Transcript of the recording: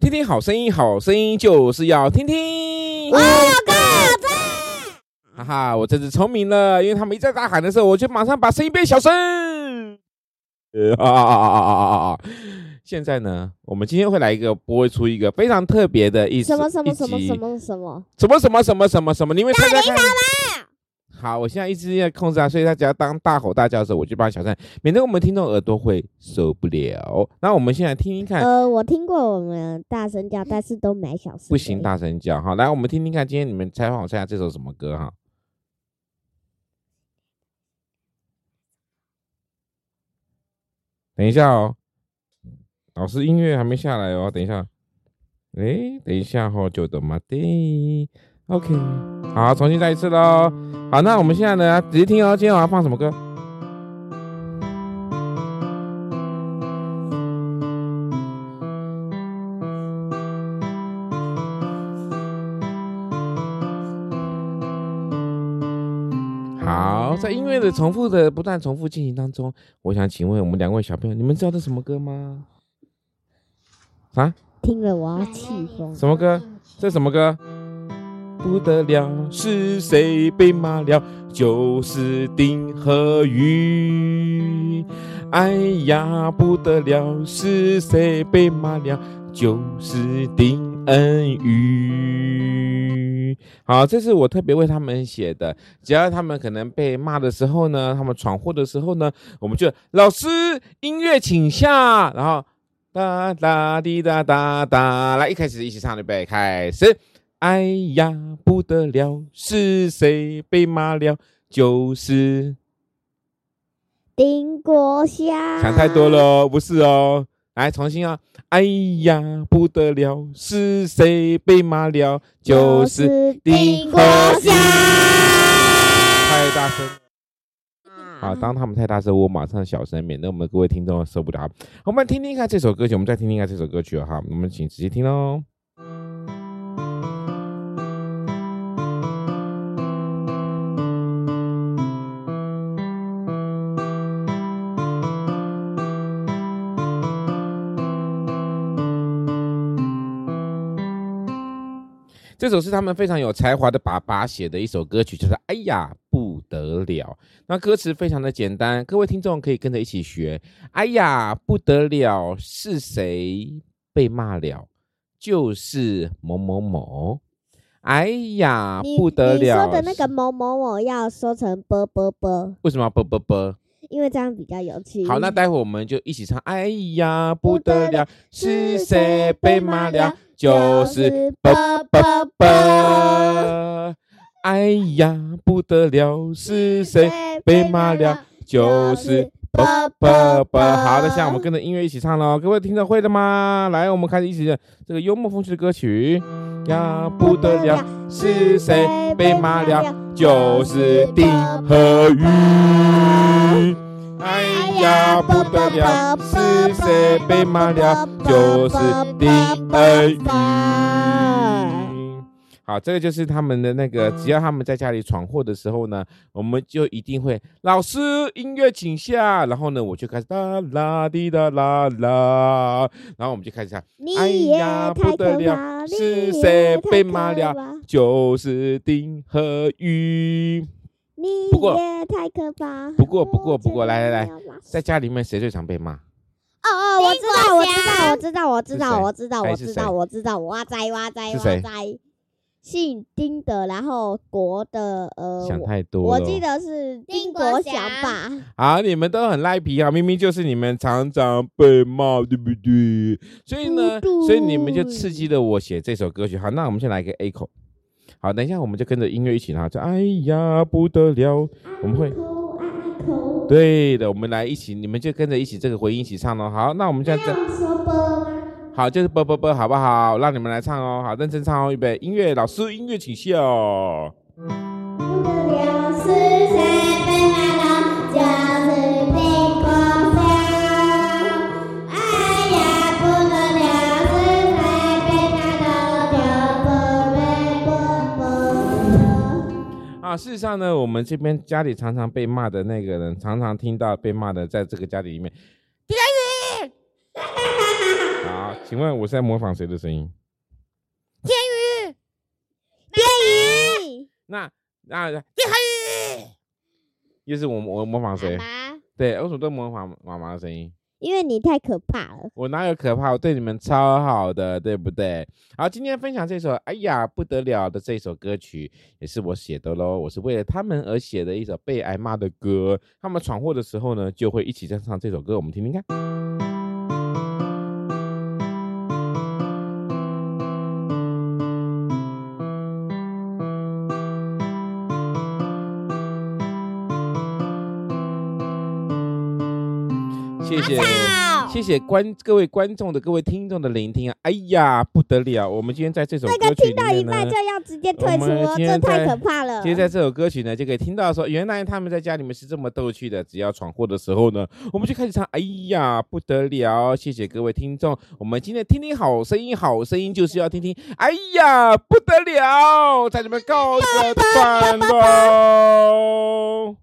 听听好声音，好声音就是要听听。我有个赞，哈哈，我真是聪明了，因为他们一在大喊的时候，我就马上把声音变小声。呃，啊啊啊啊啊啊啊！现在呢，我们今天会来一个播出一个非常特别的意思，什么什么什么什么什么什么什么什么什么什么？你们猜猜看。好，我现在一直在控制啊，所以他只要当大吼大叫的时候，我就帮他小声，免得我们听众耳朵会受不了。那我们现在听听看。呃，我听过我们大声叫，但是都没小声。不行，大声叫。好，来我们听听看，今天你们猜，我猜下这首什么歌哈？等一下哦，老师音乐还没下来哦，等一下。哎，等一下哦，久等嘛的。OK，好，重新再一次喽。好，那我们现在呢，仔细听哦。今天我要放什么歌？好，在音乐的重复的不断重复进行当中，我想请问我们两位小朋友，你们知道这什么歌吗？啊？听了我要气疯。什么歌？这什么歌？不得了，是谁被骂了？就是丁和宇。哎呀，不得了，是谁被骂了？就是丁恩宇。好，这是我特别为他们写的。只要他们可能被骂的时候呢，他们闯祸的时候呢，我们就老师音乐请下，然后哒哒滴哒哒哒，来一开始一起唱预备开始。哎呀，不得了，是谁被骂了？就是丁国祥。想太多了，不是哦。来，重新啊！哎呀，不得了，是谁被骂了？就是丁国祥。太大声。好，当他们太大声，我马上小声，免得我们各位听众受不了。我们听听看这首歌曲，我们再听听看这首歌曲哈。我们请仔细听哦。这首是他们非常有才华的爸爸写的一首歌曲，就是“哎呀不得了”。那歌词非常的简单，各位听众可以跟着一起学。“哎呀不得了”，是谁被骂了？就是某某某。“哎呀不得了”，你说的那个某某某要说成“啵啵啵”，为什么要“啵啵啵”？因为这样比较有趣。好，那待会我们就一起唱。哎呀，不得了，是谁被骂了？就是啵啵啵。哎呀，不得了，是谁被骂了？就是啵啵啵。好的，现在我们跟着音乐一起唱喽。各位听着会的吗？来，我们开始一起这个幽默风趣的歌曲。呀，不得了，是谁被骂了？就是丁和宇。哎呀，不得了，是谁被骂了？就是丁恩宇。好，这个就是他们的那个，只要他们在家里闯祸的时候呢，我们就一定会老师音乐请下，然后呢，我就开始哒啦滴哒啦啦，然后我们就开始唱。哎呀，不得了，是谁被骂了？就是丁和宇。你也太可怕。不过，不过，不过，来来来，在家里面谁最常被骂？哦哦，我知道，我知道，我知道，我知道，我知道，我知道，我知道，哇塞哇塞哇塞，姓丁的，然后国的，呃，想太多，我记得是丁国祥吧。好，你们都很赖皮啊，明明就是你们常常被骂，对不对？所以呢，所以你们就刺激了我写这首歌曲。好，那我们先来一个 A 口。好，等一下，我们就跟着音乐一起啦，就哎呀不得了，我们会，对的，我们来一起，你们就跟着一起这个回音一起唱哦。好，那我们现在，好，就是啵啵啵，好不好？让你们来唱哦，好，认真唱哦，预备，音乐，老师，音乐请下。啊，事实上呢，我们这边家里常常被骂的那个人，常常听到被骂的，在这个家里里面，好，请问我是在模仿谁的声音？天宇，天宇，那那天宇，又是我我模仿谁？对，为什么都模仿妈妈的声音？因为你太可怕了。我哪有可怕？我对你们超好的，对不对？好，今天分享这首《哎呀不得了》的这首歌曲，也是我写的喽。我是为了他们而写的一首被挨骂的歌。他们闯祸的时候呢，就会一起在唱这首歌，我们听听看。谢谢，谢谢观各位观众的各位听众的聆听啊！哎呀，不得了！我们今天在这首歌曲里面呢，听到一半就要直接退出，这太可怕了。今天在这首歌曲呢，就可以听到说，原来他们在家里面是这么逗趣的。只要闯祸的时候呢，我们就开始唱。哎呀，不得了！谢谢各位听众，我们今天听听好声音，好声音就是要听听。哎呀，不得了！在你们告一个段落。